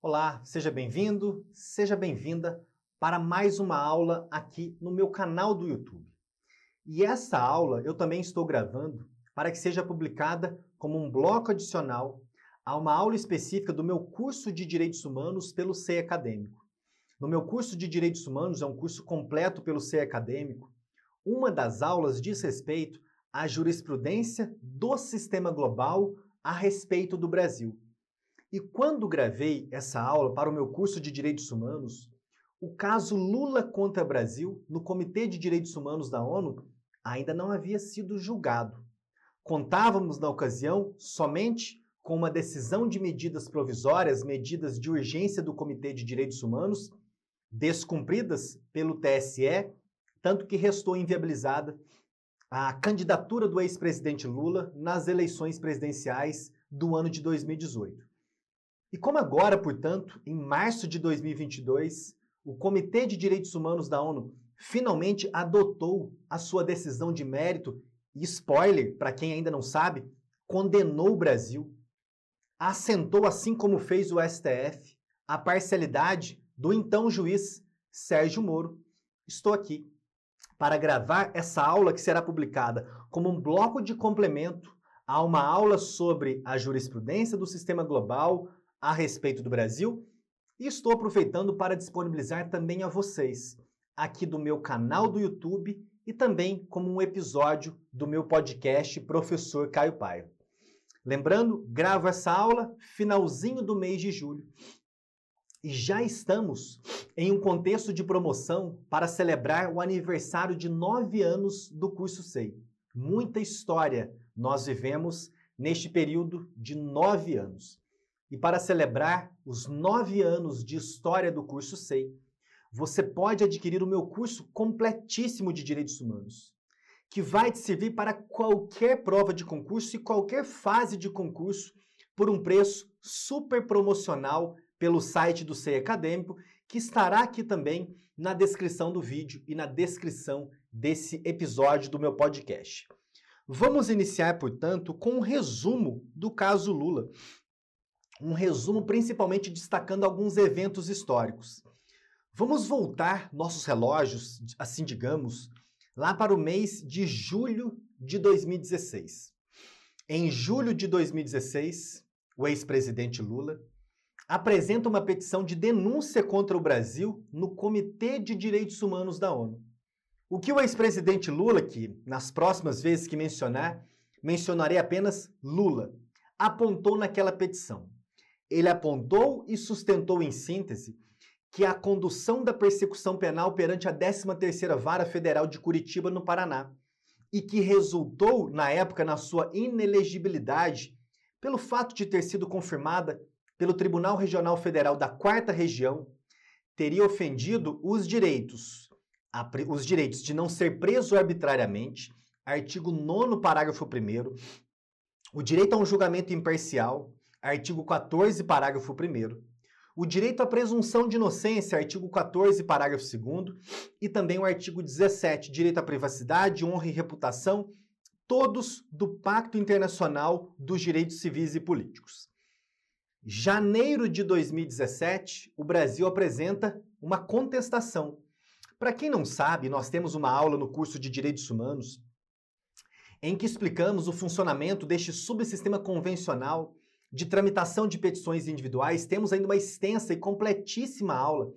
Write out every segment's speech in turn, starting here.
Olá, seja bem-vindo, seja bem-vinda para mais uma aula aqui no meu canal do YouTube. E essa aula eu também estou gravando para que seja publicada como um bloco adicional a uma aula específica do meu curso de Direitos Humanos pelo SEI Acadêmico. No meu curso de Direitos Humanos, é um curso completo pelo SEI Acadêmico, uma das aulas diz respeito à jurisprudência do sistema global a respeito do Brasil. E quando gravei essa aula para o meu curso de Direitos Humanos, o caso Lula contra Brasil no Comitê de Direitos Humanos da ONU ainda não havia sido julgado. Contávamos na ocasião somente com uma decisão de medidas provisórias, medidas de urgência do Comitê de Direitos Humanos, descumpridas pelo TSE, tanto que restou inviabilizada a candidatura do ex-presidente Lula nas eleições presidenciais do ano de 2018. E como agora, portanto, em março de 2022, o Comitê de Direitos Humanos da ONU finalmente adotou a sua decisão de mérito e spoiler, para quem ainda não sabe, condenou o Brasil, assentou, assim como fez o STF, a parcialidade do então juiz Sérgio Moro. Estou aqui para gravar essa aula que será publicada como um bloco de complemento a uma aula sobre a jurisprudência do sistema global a respeito do Brasil e estou aproveitando para disponibilizar também a vocês aqui do meu canal do YouTube e também como um episódio do meu podcast Professor Caio Paio. Lembrando, gravo essa aula finalzinho do mês de julho. E já estamos em um contexto de promoção para celebrar o aniversário de nove anos do curso SEI. Muita história nós vivemos neste período de nove anos. E para celebrar os nove anos de história do curso SEI, você pode adquirir o meu curso completíssimo de Direitos Humanos, que vai te servir para qualquer prova de concurso e qualquer fase de concurso por um preço super promocional pelo site do SEI Acadêmico, que estará aqui também na descrição do vídeo e na descrição desse episódio do meu podcast. Vamos iniciar, portanto, com um resumo do caso Lula. Um resumo principalmente destacando alguns eventos históricos. Vamos voltar nossos relógios, assim digamos, lá para o mês de julho de 2016. Em julho de 2016, o ex-presidente Lula apresenta uma petição de denúncia contra o Brasil no Comitê de Direitos Humanos da ONU. O que o ex-presidente Lula, que nas próximas vezes que mencionar, mencionarei apenas Lula, apontou naquela petição. Ele apontou e sustentou em síntese que a condução da persecução penal perante a 13ª Vara Federal de Curitiba, no Paraná, e que resultou, na época, na sua inelegibilidade, pelo fato de ter sido confirmada pelo Tribunal Regional Federal da Quarta Região teria ofendido os direitos, os direitos de não ser preso arbitrariamente, artigo 9 parágrafo 1 o direito a um julgamento imparcial, artigo 14, parágrafo 1 o direito à presunção de inocência, artigo 14, parágrafo 2 e também o artigo 17, direito à privacidade, honra e reputação, todos do Pacto Internacional dos Direitos Civis e Políticos. Janeiro de 2017, o Brasil apresenta uma contestação. Para quem não sabe, nós temos uma aula no curso de Direitos Humanos em que explicamos o funcionamento deste subsistema convencional de tramitação de petições individuais. Temos ainda uma extensa e completíssima aula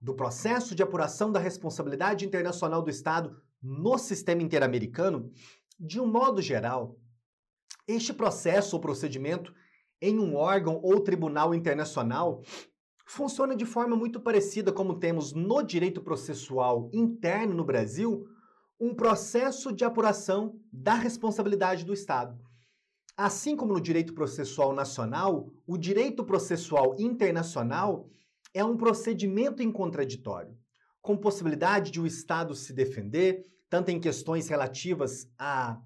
do processo de apuração da responsabilidade internacional do Estado no sistema interamericano. De um modo geral, este processo ou procedimento em um órgão ou tribunal internacional funciona de forma muito parecida como temos no direito processual interno no Brasil um processo de apuração da responsabilidade do Estado. Assim como no direito processual nacional, o direito processual internacional é um procedimento em contraditório, com possibilidade de o Estado se defender, tanto em questões relativas a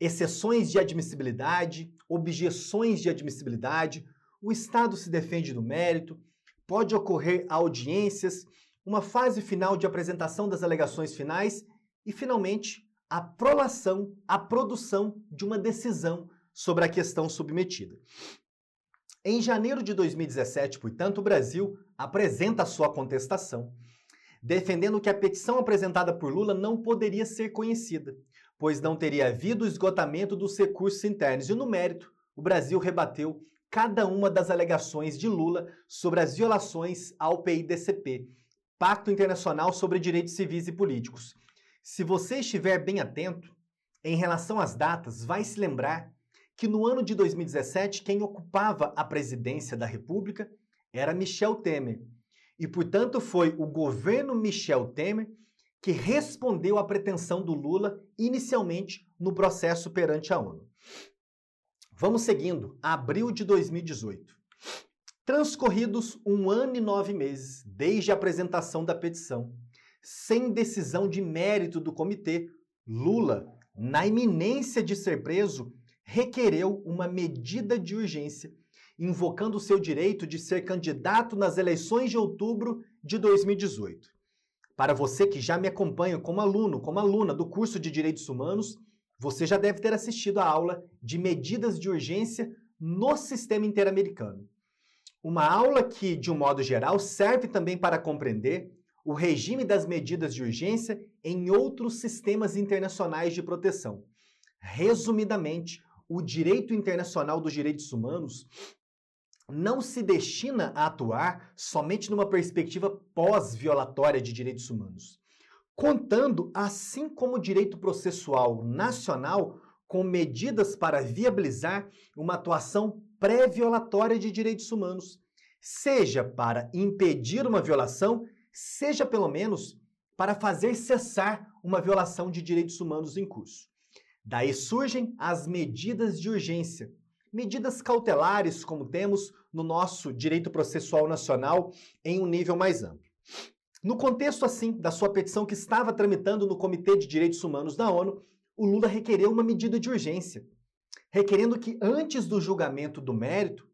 exceções de admissibilidade, objeções de admissibilidade, o Estado se defende do mérito, pode ocorrer audiências, uma fase final de apresentação das alegações finais e, finalmente, a prolação, a produção de uma decisão sobre a questão submetida. Em janeiro de 2017, portanto, o Brasil apresenta a sua contestação, defendendo que a petição apresentada por Lula não poderia ser conhecida, pois não teria havido esgotamento dos recursos internos. E no mérito, o Brasil rebateu cada uma das alegações de Lula sobre as violações ao PIDCP, Pacto Internacional sobre Direitos Civis e Políticos. Se você estiver bem atento, em relação às datas, vai se lembrar que no ano de 2017 quem ocupava a presidência da República era Michel Temer. E, portanto, foi o governo Michel Temer que respondeu à pretensão do Lula inicialmente no processo perante a ONU. Vamos seguindo, abril de 2018. Transcorridos um ano e nove meses desde a apresentação da petição, sem decisão de mérito do comitê, Lula, na iminência de ser preso, requereu uma medida de urgência, invocando o seu direito de ser candidato nas eleições de outubro de 2018. Para você que já me acompanha como aluno, como aluna do curso de Direitos Humanos, você já deve ter assistido a aula de medidas de urgência no sistema interamericano. Uma aula que, de um modo geral, serve também para compreender o regime das medidas de urgência em outros sistemas internacionais de proteção. Resumidamente, o direito internacional dos direitos humanos não se destina a atuar somente numa perspectiva pós-violatória de direitos humanos, contando, assim como o direito processual nacional, com medidas para viabilizar uma atuação pré-violatória de direitos humanos, seja para impedir uma violação, seja pelo menos para fazer cessar uma violação de direitos humanos em curso. Daí surgem as medidas de urgência, medidas cautelares, como temos no nosso direito processual nacional em um nível mais amplo. No contexto, assim, da sua petição que estava tramitando no Comitê de Direitos Humanos da ONU, o Lula requereu uma medida de urgência, requerendo que, antes do julgamento do mérito,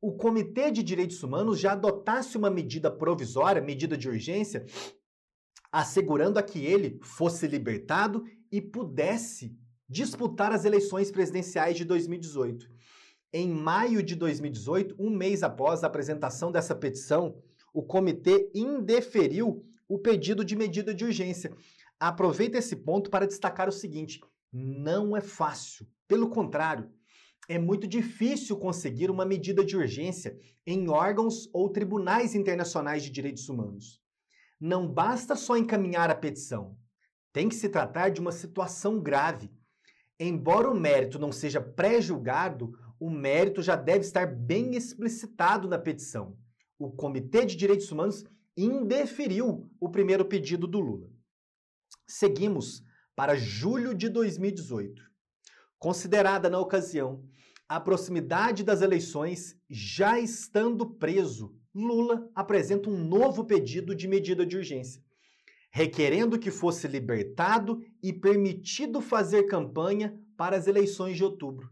o Comitê de Direitos Humanos já adotasse uma medida provisória, medida de urgência, assegurando a que ele fosse libertado e pudesse disputar as eleições presidenciais de 2018. Em maio de 2018, um mês após a apresentação dessa petição, o comitê indeferiu o pedido de medida de urgência. Aproveita esse ponto para destacar o seguinte: não é fácil. Pelo contrário, é muito difícil conseguir uma medida de urgência em órgãos ou tribunais internacionais de direitos humanos. Não basta só encaminhar a petição. Tem que se tratar de uma situação grave. Embora o mérito não seja pré-julgado, o mérito já deve estar bem explicitado na petição. O Comitê de Direitos Humanos indeferiu o primeiro pedido do Lula. Seguimos para julho de 2018. Considerada na ocasião a proximidade das eleições, já estando preso, Lula apresenta um novo pedido de medida de urgência, requerendo que fosse libertado e permitido fazer campanha para as eleições de outubro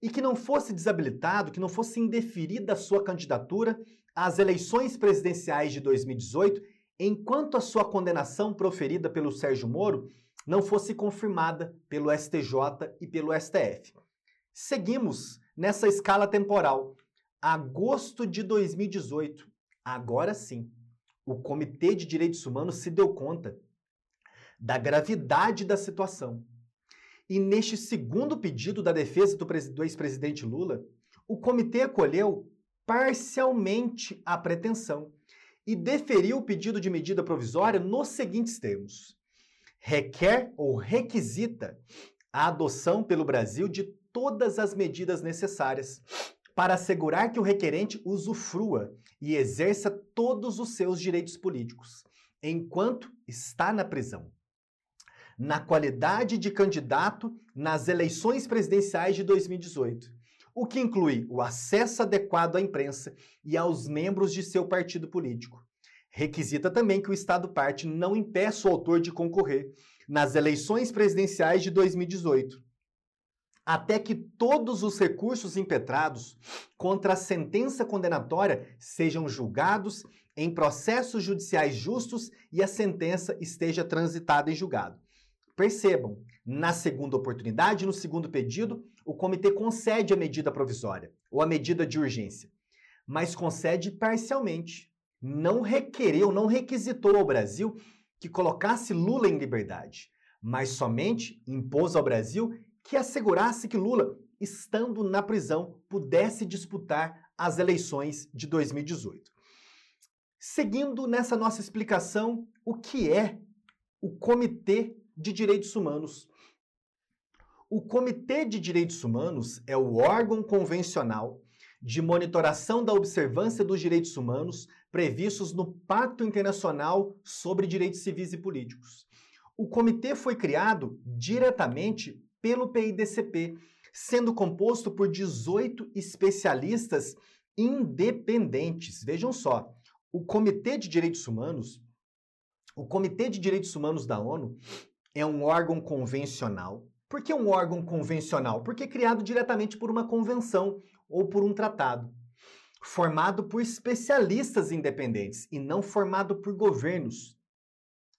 e que não fosse desabilitado, que não fosse indeferida a sua candidatura às eleições presidenciais de 2018, enquanto a sua condenação proferida pelo Sérgio Moro não fosse confirmada pelo STJ e pelo STF. Seguimos nessa escala temporal. Agosto de 2018. Agora sim, o Comitê de Direitos Humanos se deu conta da gravidade da situação. E neste segundo pedido da defesa do ex-presidente Lula, o comitê acolheu parcialmente a pretensão e deferiu o pedido de medida provisória nos seguintes termos: requer ou requisita a adoção pelo Brasil de todas as medidas necessárias para assegurar que o requerente usufrua e exerça todos os seus direitos políticos, enquanto está na prisão na qualidade de candidato nas eleições presidenciais de 2018, o que inclui o acesso adequado à imprensa e aos membros de seu partido político. Requisita também que o Estado parte não impeça o autor de concorrer nas eleições presidenciais de 2018, até que todos os recursos impetrados contra a sentença condenatória sejam julgados em processos judiciais justos e a sentença esteja transitada em julgado. Percebam, na segunda oportunidade, no segundo pedido, o comitê concede a medida provisória ou a medida de urgência. mas concede parcialmente. Não requereu, não requisitou ao Brasil que colocasse Lula em liberdade, mas somente impôs ao Brasil que assegurasse que Lula, estando na prisão, pudesse disputar as eleições de 2018. Seguindo nessa nossa explicação, o que é o Comitê de Direitos Humanos? O Comitê de Direitos Humanos é o órgão convencional de monitoração da observância dos direitos humanos previstos no Pacto Internacional sobre Direitos Civis e Políticos. O comitê foi criado diretamente pelo PIDCP, sendo composto por 18 especialistas independentes. Vejam só, o Comitê de Direitos Humanos, o Comitê de Direitos Humanos da ONU é um órgão convencional. Por que um órgão convencional? Porque é criado diretamente por uma convenção ou por um tratado, formado por especialistas independentes e não formado por governos,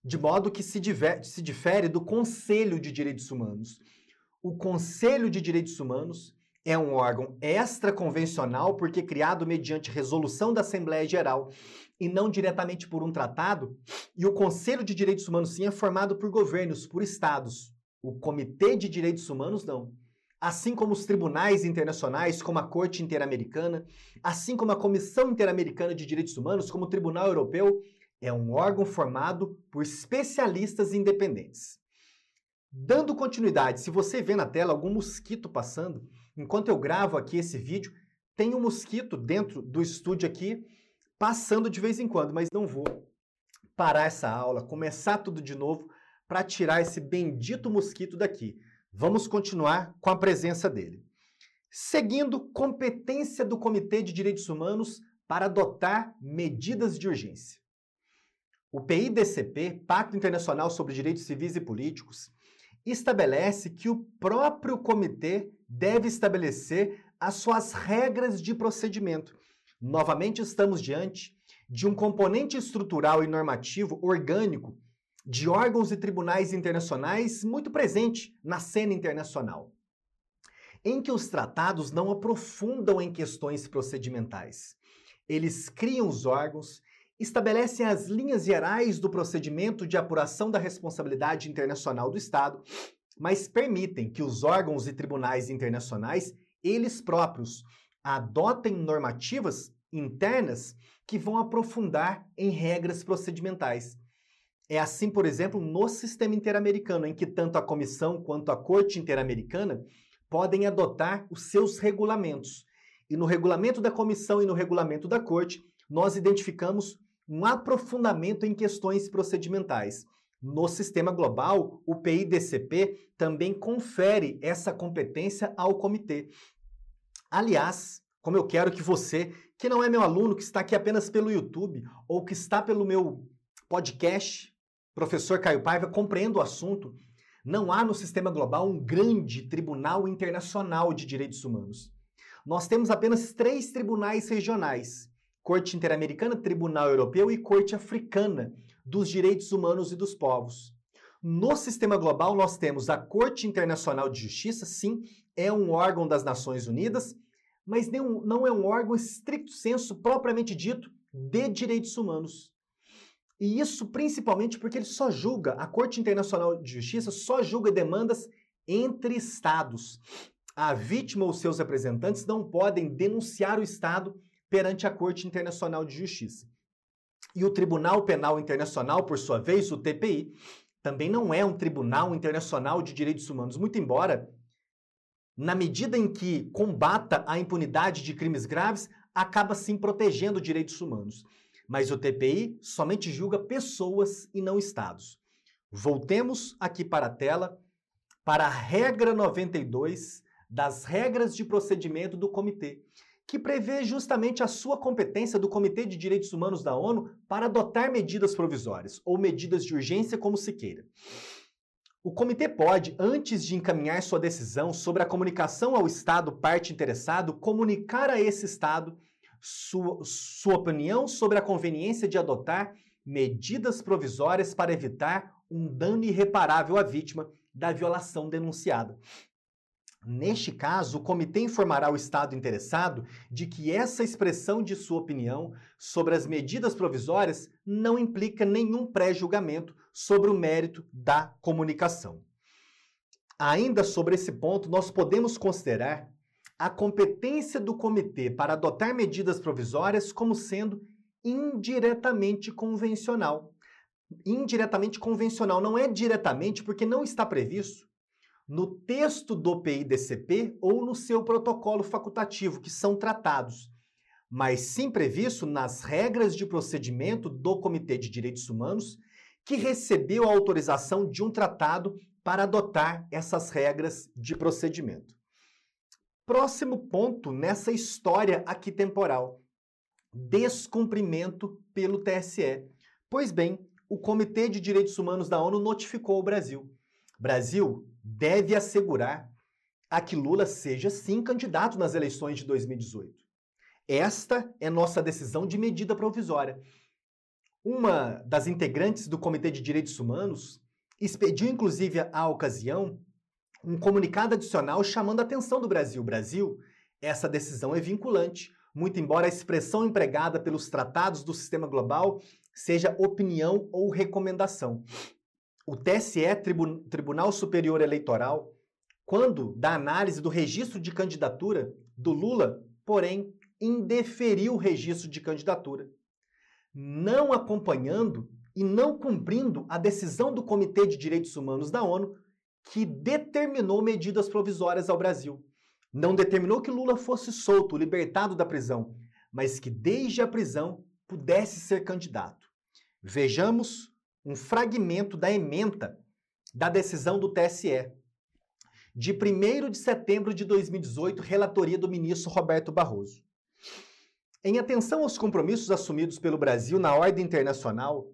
de modo que se, diver, se difere do Conselho de Direitos Humanos. O Conselho de Direitos Humanos é um órgão extraconvencional porque criado mediante resolução da Assembleia Geral e não diretamente por um tratado, e o Conselho de Direitos Humanos sim é formado por governos, por estados. O Comitê de Direitos Humanos não assim como os tribunais internacionais, como a Corte Interamericana, assim como a Comissão Interamericana de Direitos Humanos, como o Tribunal Europeu, é um órgão formado por especialistas independentes. Dando continuidade, se você vê na tela algum mosquito passando, enquanto eu gravo aqui esse vídeo, tem um mosquito dentro do estúdio aqui passando de vez em quando, mas não vou parar essa aula, começar tudo de novo para tirar esse bendito mosquito daqui. Vamos continuar com a presença dele. Seguindo, competência do Comitê de Direitos Humanos para adotar medidas de urgência. O PIDCP, Pacto Internacional sobre Direitos Civis e Políticos, estabelece que o próprio comitê deve estabelecer as suas regras de procedimento. Novamente, estamos diante de um componente estrutural e normativo orgânico de órgãos e tribunais internacionais muito presente na cena internacional, em que os tratados não aprofundam em questões procedimentais. Eles criam os órgãos, estabelecem as linhas gerais do procedimento de apuração da responsabilidade internacional do Estado, mas permitem que os órgãos e tribunais internacionais, eles próprios, adotem normativas internas que vão aprofundar em regras procedimentais. É assim, por exemplo, no sistema interamericano, em que tanto a comissão quanto a Corte Interamericana podem adotar os seus regulamentos. E no regulamento da comissão e no regulamento da Corte, nós identificamos um aprofundamento em questões procedimentais. No sistema global, o PIDCP também confere essa competência ao comitê. Aliás, como eu quero que você, que não é meu aluno, que está aqui apenas pelo YouTube ou que está pelo meu podcast, Professor Caio Paiva, compreendo o assunto. Não há no sistema global um grande tribunal internacional de direitos humanos. Nós temos apenas três tribunais regionais: Corte Interamericana, Tribunal Europeu e Corte Africana dos Direitos Humanos e dos Povos. No sistema global, nós temos a Corte Internacional de Justiça, sim, é um órgão das Nações Unidas, mas não é um órgão estricto senso propriamente dito de direitos humanos. E isso principalmente porque ele só julga, a Corte Internacional de Justiça só julga demandas entre estados. A vítima ou seus representantes não podem denunciar o Estado perante a Corte Internacional de Justiça. E o Tribunal Penal Internacional, por sua vez, o TPI, também não é um tribunal internacional de direitos humanos, muito embora, na medida em que combata a impunidade de crimes graves, acaba sim protegendo direitos humanos. Mas o TPI somente julga pessoas e não estados. Voltemos aqui para a tela para a regra 92 das regras de procedimento do comitê, que prevê justamente a sua competência do Comitê de Direitos Humanos da ONU para adotar medidas provisórias ou medidas de urgência, como se queira. O comitê pode, antes de encaminhar sua decisão sobre a comunicação ao Estado parte interessado, comunicar a esse Estado sua, sua opinião sobre a conveniência de adotar medidas provisórias para evitar um dano irreparável à vítima da violação denunciada. Neste caso, o comitê informará o Estado interessado de que essa expressão de sua opinião sobre as medidas provisórias não implica nenhum pré-julgamento sobre o mérito da comunicação. Ainda sobre esse ponto, nós podemos considerar a competência do comitê para adotar medidas provisórias como sendo indiretamente convencional. Indiretamente convencional não é diretamente porque não está previsto no texto do PIDCP ou no seu protocolo facultativo, que são tratados, mas sim previsto nas regras de procedimento do Comitê de Direitos Humanos, que recebeu a autorização de um tratado para adotar essas regras de procedimento. Próximo ponto nessa história aqui temporal: descumprimento pelo TSE. Pois bem, o Comitê de Direitos Humanos da ONU notificou o Brasil. Brasil, deve assegurar a que Lula seja sim candidato nas eleições de 2018. Esta é nossa decisão de medida provisória. Uma das integrantes do Comitê de Direitos Humanos expediu, inclusive, à ocasião, um comunicado adicional chamando a atenção do Brasil. Brasil, essa decisão é vinculante, muito embora a expressão empregada pelos tratados do sistema global seja opinião ou recomendação o TSE, Tribunal Superior Eleitoral, quando da análise do registro de candidatura do Lula, porém, indeferiu o registro de candidatura, não acompanhando e não cumprindo a decisão do Comitê de Direitos Humanos da ONU, que determinou medidas provisórias ao Brasil. Não determinou que Lula fosse solto, libertado da prisão, mas que desde a prisão pudesse ser candidato. Vejamos um fragmento da ementa da decisão do TSE. De 1 de setembro de 2018, relatoria do ministro Roberto Barroso. Em atenção aos compromissos assumidos pelo Brasil na ordem internacional,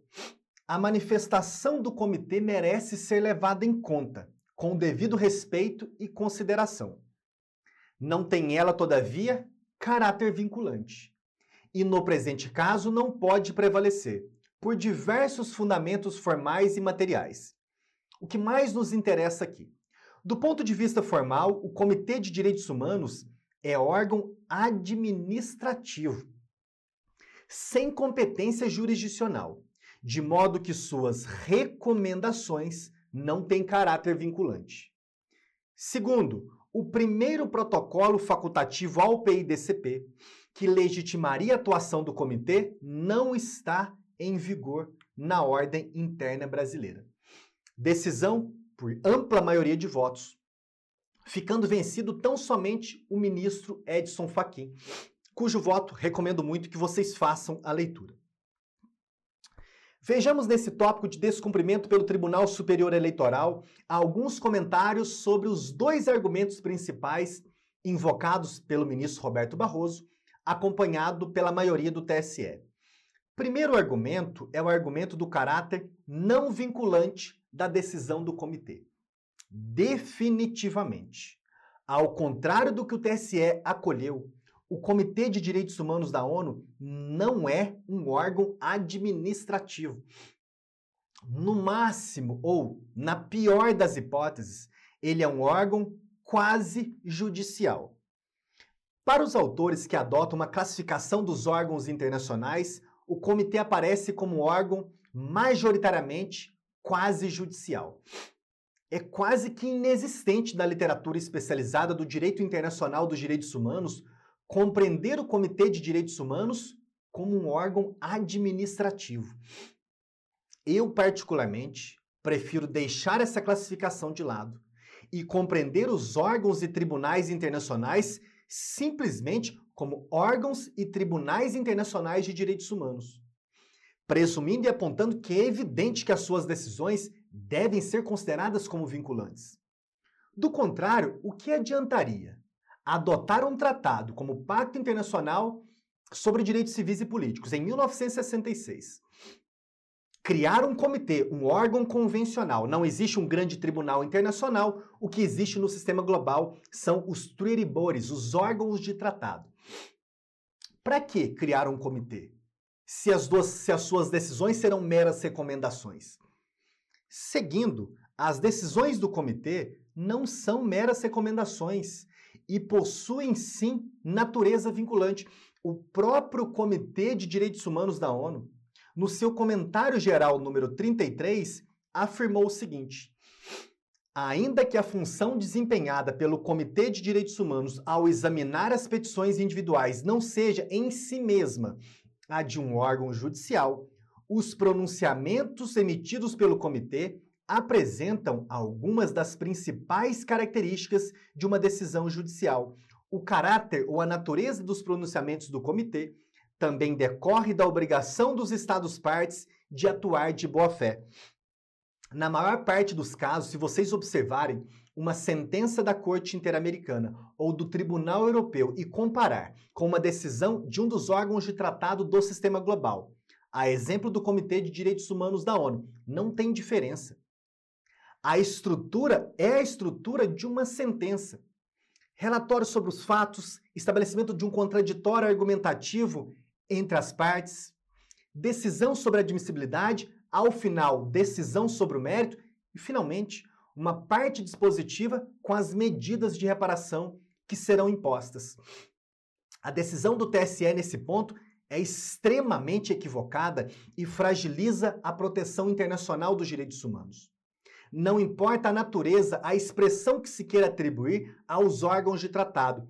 a manifestação do comitê merece ser levada em conta, com o devido respeito e consideração. Não tem ela, todavia, caráter vinculante. E no presente caso não pode prevalecer, por diversos fundamentos formais e materiais. O que mais nos interessa aqui? Do ponto de vista formal, o Comitê de Direitos Humanos é órgão administrativo, sem competência jurisdicional, de modo que suas recomendações não têm caráter vinculante. Segundo, o primeiro protocolo facultativo ao PIDCP, que legitimaria a atuação do comitê, não está em vigor na ordem interna brasileira. Decisão por ampla maioria de votos, ficando vencido tão somente o ministro Edson Fachin, cujo voto recomendo muito que vocês façam a leitura. Vejamos nesse tópico de descumprimento pelo Tribunal Superior Eleitoral alguns comentários sobre os dois argumentos principais invocados pelo ministro Roberto Barroso, acompanhado pela maioria do TSE. Primeiro argumento é o argumento do caráter não vinculante da decisão do comitê. Definitivamente. Ao contrário do que o TSE acolheu, o Comitê de Direitos Humanos da ONU não é um órgão administrativo. No máximo, ou na pior das hipóteses, ele é um órgão quase judicial. Para os autores que adotam uma classificação dos órgãos internacionais, o comitê aparece como órgão majoritariamente quase judicial. É quase que inexistente na literatura especializada do direito internacional dos direitos humanos compreender o Comitê de Direitos Humanos como um órgão administrativo. Eu, particularmente, prefiro deixar essa classificação de lado e compreender os órgãos e tribunais internacionais simplesmente como órgãos e tribunais internacionais de direitos humanos, presumindo e apontando que é evidente que as suas decisões devem ser consideradas como vinculantes. Do contrário, o que adiantaria adotar um tratado como Pacto Internacional sobre Direitos Civis e Políticos em 1966? Criar um comitê, um órgão convencional. Não existe um grande tribunal internacional. O que existe no sistema global são os treaty bodies, os órgãos de tratado. Para que criar um comitê? Se as, duas, se as suas decisões serão meras recomendações. Seguindo, As decisões do comitê não são meras recomendações e possuem sim natureza vinculante. O próprio Comitê de Direitos Humanos da ONU, no seu comentário geral número 33, afirmou o seguinte: Ainda que a função desempenhada pelo Comitê de Direitos Humanos ao examinar as petições individuais não seja em si mesma a de um órgão judicial, os pronunciamentos emitidos pelo comitê apresentam algumas das principais características de uma decisão judicial. O caráter ou a natureza dos pronunciamentos do comitê também decorre da obrigação dos Estados-partes de atuar de boa-fé. Na maior parte dos casos, se vocês observarem uma sentença da Corte Interamericana ou do Tribunal Europeu e comparar com uma decisão de um dos órgãos de tratado do sistema global, a exemplo do Comitê de Direitos Humanos da ONU, não tem diferença. A estrutura é a estrutura de uma sentença. Relatório sobre os fatos, estabelecimento de um contraditório argumentativo entre as partes, decisão sobre admissibilidade, ao final, decisão sobre o mérito e, finalmente, uma parte dispositiva com as medidas de reparação que serão impostas. A decisão do TSE nesse ponto é extremamente equivocada e fragiliza a proteção internacional dos direitos humanos. Não importa a natureza, a expressão que se queira atribuir aos órgãos de tratado.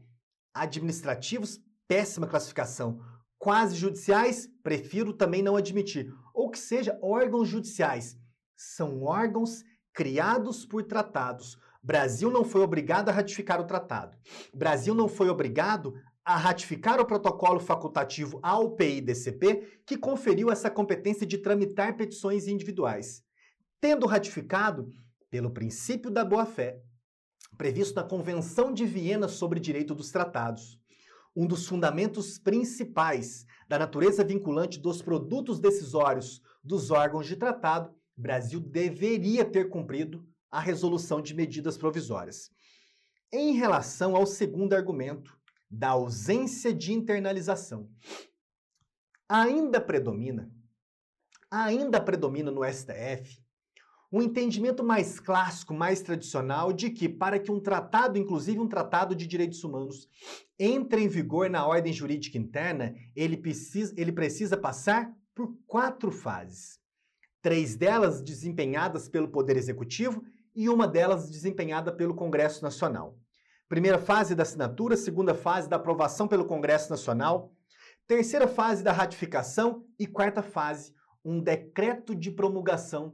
Administrativos, péssima classificação. Quase judiciais, prefiro também não admitir. Ou que seja, órgãos judiciais. São órgãos criados por tratados. Brasil não foi obrigado a ratificar o tratado. Brasil não foi obrigado a ratificar o protocolo facultativo ao PIDCP, que conferiu essa competência de tramitar petições individuais tendo ratificado, pelo princípio da boa-fé, previsto na Convenção de Viena sobre Direito dos Tratados, um dos fundamentos principais da natureza vinculante dos produtos decisórios dos órgãos de tratado, Brasil deveria ter cumprido a resolução de medidas provisórias. Em relação ao segundo argumento, da ausência de internalização, ainda predomina, ainda predomina no STF um entendimento mais clássico, mais tradicional, de que para que um tratado, inclusive um tratado de direitos humanos, entre em vigor na ordem jurídica interna, ele precisa, ele precisa passar por quatro fases. Três delas desempenhadas pelo Poder Executivo e uma delas desempenhada pelo Congresso Nacional. Primeira fase da assinatura, segunda fase da aprovação pelo Congresso Nacional, terceira fase da ratificação e quarta fase, um decreto de promulgação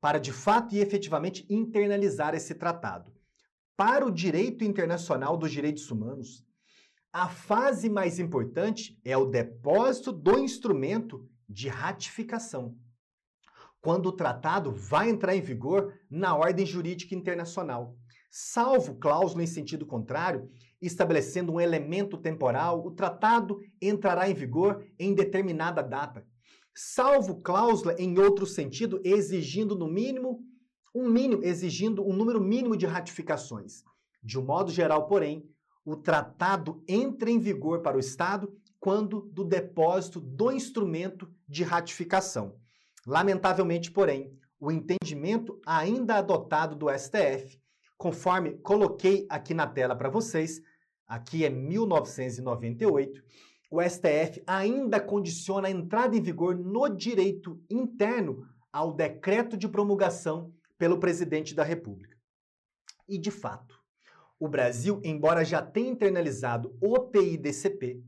para de fato e efetivamente internalizar esse tratado. Para o direito internacional dos direitos humanos, a fase mais importante é o depósito do instrumento de ratificação, quando o tratado vai entrar em vigor na ordem jurídica internacional. Salvo cláusula em sentido contrário, estabelecendo um elemento temporal, o tratado entrará em vigor em determinada data, salvo cláusula em outro sentido, exigindo no mínimo um mínimo, exigindo um número mínimo de ratificações. De um modo geral, porém, o tratado entra em vigor para o Estado quando do depósito do instrumento de ratificação. Lamentavelmente, porém, o entendimento ainda adotado do STF, conforme coloquei aqui na tela para vocês, aqui é 1998, o STF ainda condiciona a entrada em vigor no direito interno ao decreto de promulgação pelo presidente da República. E, de fato, o Brasil, embora já tenha internalizado o PIDCP,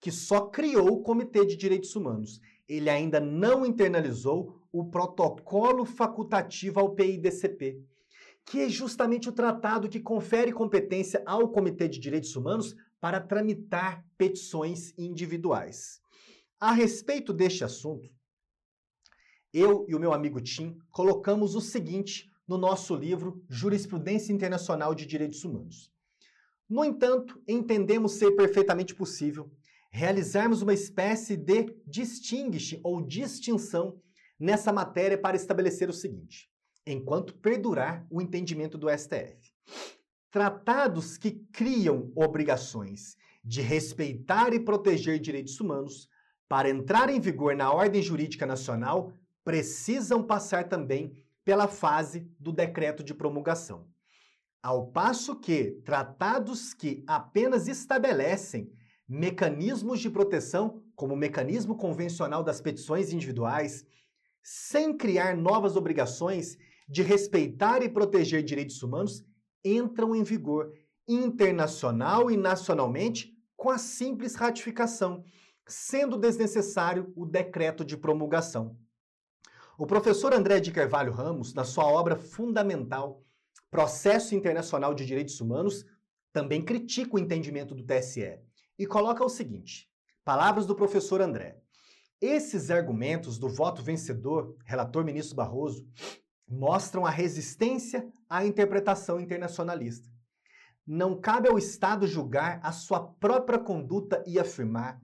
que só criou o Comitê de Direitos Humanos, ele ainda não internalizou o protocolo facultativo ao PIDCP, que é justamente o tratado que confere competência ao Comitê de Direitos Humanos para tramitar petições individuais. A respeito deste assunto, eu e o meu amigo Tim colocamos o seguinte no nosso livro Jurisprudência Internacional de Direitos Humanos. No entanto, entendemos ser perfeitamente possível realizarmos uma espécie de distinguish ou distinção nessa matéria para estabelecer o seguinte: enquanto perdurar o entendimento do STF. Tratados que criam obrigações de respeitar e proteger direitos humanos para entrar em vigor na ordem jurídica nacional precisam passar também pela fase do decreto de promulgação. Ao passo que tratados que apenas estabelecem mecanismos de proteção, como o mecanismo convencional das petições individuais, sem criar novas obrigações de respeitar e proteger direitos humanos, entram em vigor internacional e nacionalmente com a simples ratificação, sendo desnecessário o decreto de promulgação. O professor André de Carvalho Ramos, na sua obra fundamental Processo Internacional de Direitos Humanos, também critica o entendimento do TSE e coloca o seguinte: palavras do professor André. Esses argumentos do voto vencedor, relator ministro Barroso, mostram a resistência à interpretação internacionalista. Não cabe ao Estado julgar a sua própria conduta e afirmar,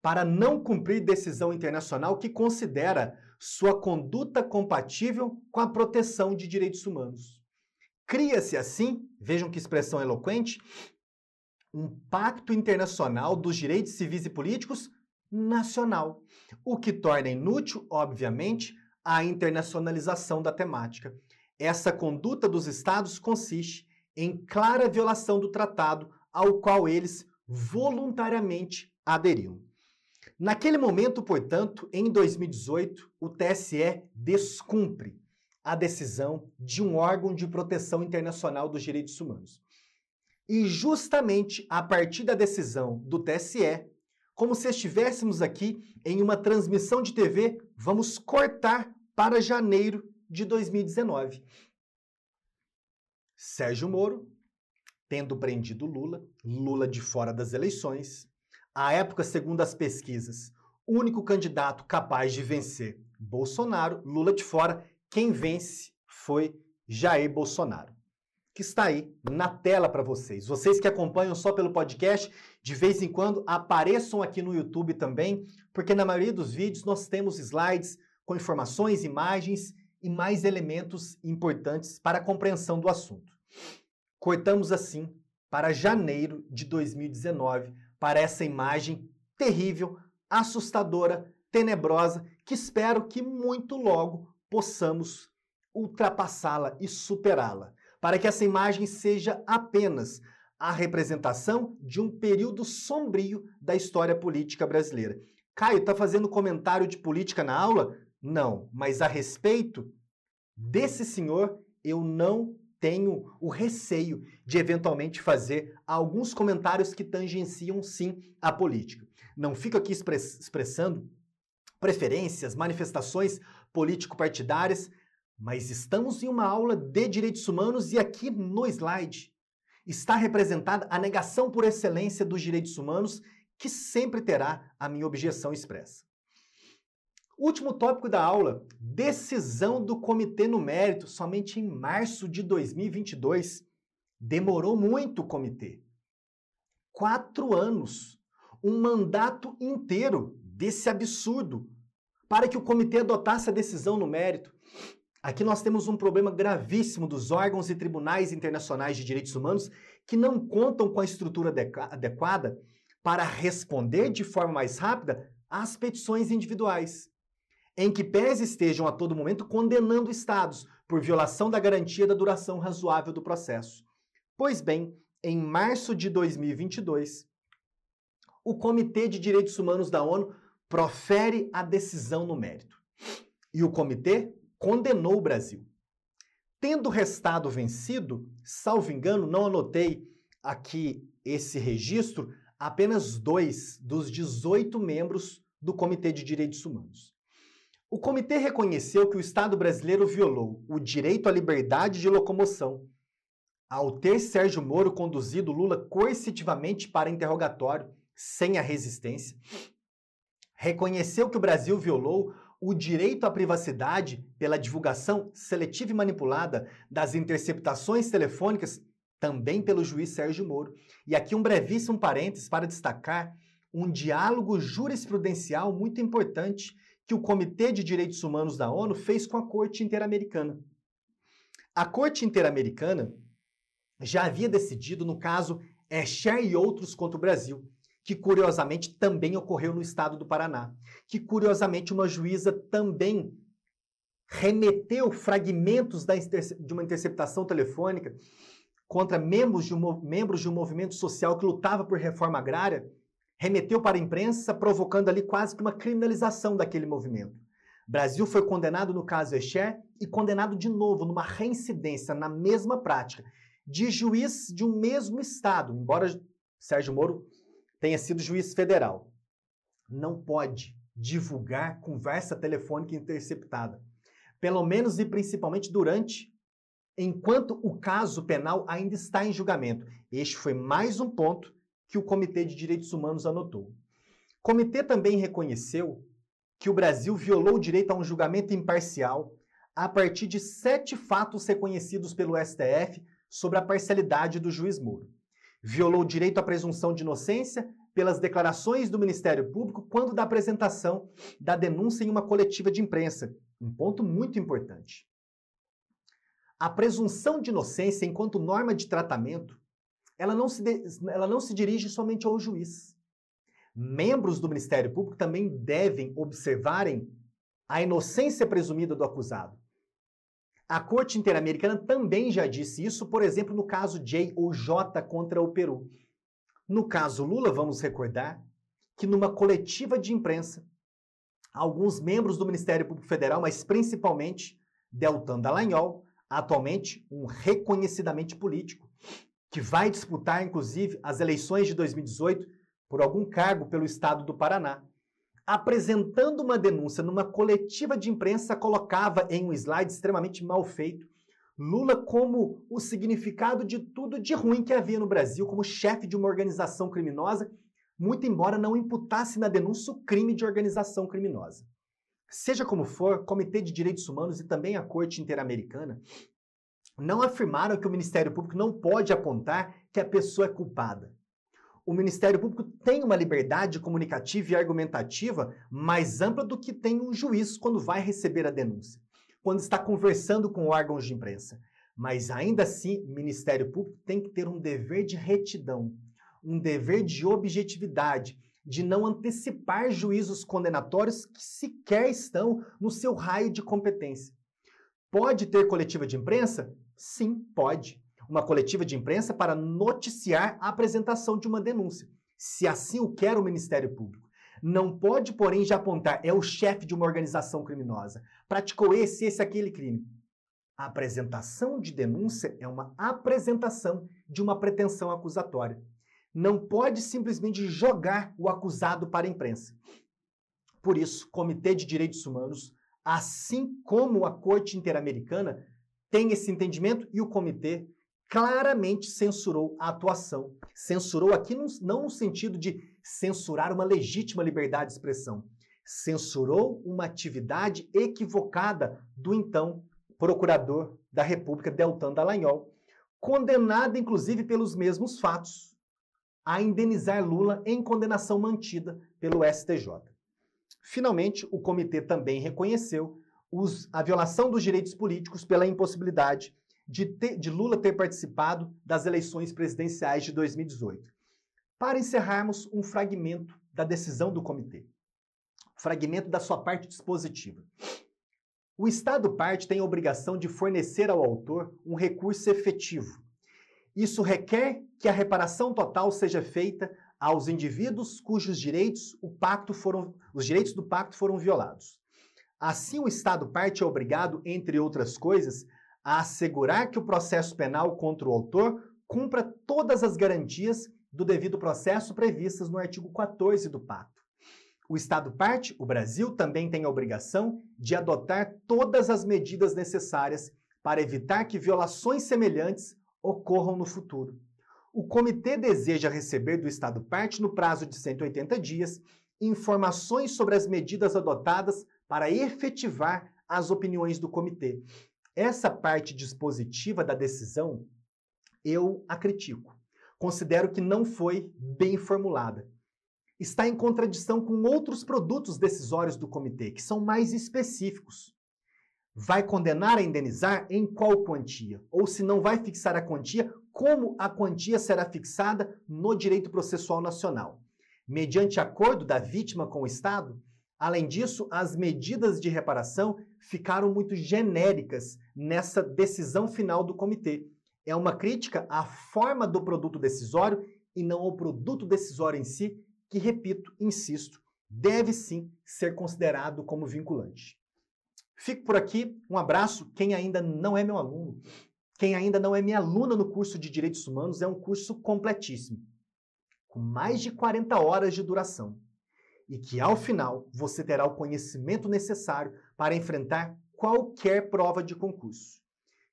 para não cumprir decisão internacional que considera sua conduta compatível com a proteção de direitos humanos. Cria-se assim, vejam que expressão eloquente, um pacto internacional dos direitos civis e políticos nacional, o que torna inútil, obviamente, a internacionalização da temática. Essa conduta dos estados consiste em clara violação do tratado ao qual eles voluntariamente aderiram. Naquele momento, portanto, em 2018, o TSE descumpre a decisão de um órgão de proteção internacional dos direitos humanos. E justamente a partir da decisão do TSE, como se estivéssemos aqui em uma transmissão de TV, vamos cortar para janeiro de 2019. Sérgio Moro, tendo prendido Lula, Lula de fora das eleições, à época, segundo as pesquisas, o único candidato capaz de vencer Bolsonaro, Lula de fora, quem vence foi Jair Bolsonaro, que está aí na tela para vocês. Vocês que acompanham só pelo podcast, de vez em quando apareçam aqui no YouTube também, porque na maioria dos vídeos nós temos slides com informações, imagens e mais elementos importantes para a compreensão do assunto. Cortamos assim para janeiro de 2019, para essa imagem terrível, assustadora, tenebrosa, que espero que muito logo possamos ultrapassá-la e superá-la, para que essa imagem seja apenas a representação de um período sombrio da história política brasileira. Caio, está fazendo comentário de política na aula? Não, mas a respeito desse senhor, eu não tenho o receio de eventualmente fazer alguns comentários que tangenciam sim a política. Não fico aqui expressando preferências, manifestações político-partidárias, mas estamos em uma aula de direitos humanos e aqui no slide está representada a negação por excelência dos direitos humanos, que sempre terá a minha objeção expressa. Último tópico da aula: decisão do comitê no mérito, somente em março de 2022. Demorou muito o comitê. Quatro anos. Um mandato inteiro desse absurdo para que o comitê adotasse a decisão no mérito. Aqui nós temos um problema gravíssimo dos órgãos e tribunais internacionais de direitos humanos que não contam com a estrutura adequada para responder de forma mais rápida às petições individuais, em que pés estejam a todo momento condenando estados por violação da garantia da duração razoável do processo. Pois bem, em março de 2022, o Comitê de Direitos Humanos da ONU profere a decisão no mérito. E o comitê condenou o Brasil. Tendo restado vencido, salvo engano, não anotei aqui esse registro, apenas dois dos 18 membros do Comitê de Direitos Humanos. O comitê reconheceu que o Estado brasileiro violou o direito à liberdade de locomoção, ao ter Sérgio Moro conduzido Lula coercitivamente para interrogatório sem a resistência, reconheceu que o Brasil violou o direito à privacidade pela divulgação seletiva e manipulada das interceptações telefônicas, também pelo juiz Sérgio Moro. E aqui um brevíssimo parênteses para destacar um diálogo jurisprudencial muito importante que o Comitê de Direitos Humanos da ONU fez com a Corte Interamericana. A Corte Interamericana já havia decidido no caso Escher e outros contra o Brasil, que curiosamente também ocorreu no estado do Paraná, que curiosamente uma juíza também remeteu fragmentos de uma interceptação telefônica contra membros de, um, membros de um movimento social que lutava por reforma agrária, remeteu para a imprensa, provocando ali quase que uma criminalização daquele movimento. Brasil foi condenado no caso Echer e condenado de novo numa reincidência na mesma prática de juiz de um mesmo estado, embora Sérgio Moro tenha sido juiz federal. Não pode divulgar conversa telefônica interceptada, pelo menos e principalmente durante enquanto o caso penal ainda está em julgamento. Este foi mais um ponto que o Comitê de Direitos Humanos anotou. O comitê também reconheceu que o Brasil violou o direito a um julgamento imparcial a partir de sete fatos reconhecidos pelo STF sobre a parcialidade do juiz Moro. Violou o direito à presunção de inocência pelas declarações do Ministério Público quando da apresentação da denúncia em uma coletiva de imprensa. Um ponto muito importante. A presunção de inocência, enquanto norma de tratamento, ela não se, de, ela não se dirige somente ao juiz. Membros do Ministério Público também devem observarem a inocência presumida do acusado. A Corte Interamericana também já disse isso, por exemplo, no caso J ou J contra o Peru. No caso Lula, vamos recordar que numa coletiva de imprensa, alguns membros do Ministério Público Federal, mas principalmente Deltan Dallagnol, atualmente um reconhecidamente político, que vai disputar, inclusive, as eleições de 2018 por algum cargo pelo estado do Paraná. Apresentando uma denúncia numa coletiva de imprensa, colocava em um slide extremamente mal feito Lula como o significado de tudo de ruim que havia no Brasil, como chefe de uma organização criminosa, muito embora não imputasse na denúncia o crime de organização criminosa. Seja como for, o Comitê de Direitos Humanos e também a Corte Interamericana não afirmaram que o Ministério Público não pode apontar que a pessoa é culpada. O Ministério Público tem uma liberdade comunicativa e argumentativa mais ampla do que tem um juiz quando vai receber a denúncia, quando está conversando com órgãos de imprensa. Mas ainda assim, o Ministério Público tem que ter um dever de retidão, um dever de objetividade, de não antecipar juízos condenatórios que sequer estão no seu raio de competência. Pode ter coletiva de imprensa? Sim, pode. Uma coletiva de imprensa para noticiar a apresentação de uma denúncia, se assim o quer o Ministério Público. Não pode, porém, já apontar é o chefe de uma organização criminosa. Praticou esse, esse, aquele crime. A apresentação de denúncia é uma apresentação de uma pretensão acusatória. Não pode simplesmente jogar o acusado para a imprensa. Por isso, Comitê de Direitos Humanos, assim como a Corte Interamericana, tem esse entendimento e o comitê claramente censurou a atuação. Censurou aqui não no sentido de censurar uma legítima liberdade de expressão. Censurou uma atividade equivocada do então procurador da República, Deltan Dallagnol, condenado inclusive pelos mesmos fatos a indenizar Lula em condenação mantida pelo STJ. Finalmente, o comitê também reconheceu os, a violação dos direitos políticos pela impossibilidade de, ter, de Lula ter participado das eleições presidenciais de 2018. Para encerrarmos, um fragmento da decisão do comitê. Fragmento da sua parte dispositiva. O Estado parte tem a obrigação de fornecer ao autor um recurso efetivo. Isso requer que a reparação total seja feita aos indivíduos cujos direitos, o pacto foram, os direitos do pacto foram violados. Assim, o Estado parte é obrigado, entre outras coisas, a assegurar que o processo penal contra o autor cumpra todas as garantias do devido processo previstas no artigo 14 do Pacto. O Estado parte, o Brasil, também tem a obrigação de adotar todas as medidas necessárias para evitar que violações semelhantes ocorram no futuro. O Comitê deseja receber do Estado parte, no prazo de 180 dias, informações sobre as medidas adotadas para efetivar as opiniões do comitê. Essa parte dispositiva da decisão eu a critico. Considero que não foi bem formulada. Está em contradição com outros produtos decisórios do comitê, que são mais específicos. Vai condenar a indenizar em qual quantia? Ou se não vai fixar a quantia, como a quantia será fixada no direito processual nacional? Mediante acordo da vítima com o Estado? Além disso, as medidas de reparação ficaram muito genéricas nessa decisão final do comitê. É uma crítica à forma do produto decisório e não ao produto decisório em si, que, repito, insisto, deve sim ser considerado como vinculante. Fico por aqui, um abraço. Quem ainda não é meu aluno, quem ainda não é minha aluna no curso de Direitos Humanos, é um curso completíssimo, com mais de 40 horas de duração e que ao final você terá o conhecimento necessário para enfrentar qualquer prova de concurso.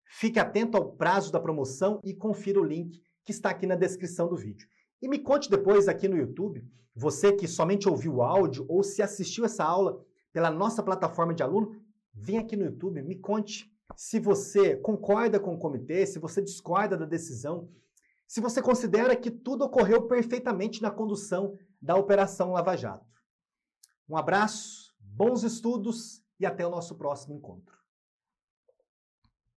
Fique atento ao prazo da promoção e confira o link que está aqui na descrição do vídeo. E me conte depois aqui no YouTube, você que somente ouviu o áudio ou se assistiu essa aula pela nossa plataforma de aluno, vem aqui no YouTube, me conte se você concorda com o comitê, se você discorda da decisão, se você considera que tudo ocorreu perfeitamente na condução da Operação Lava Jato. Um abraço, bons estudos e até o nosso próximo encontro.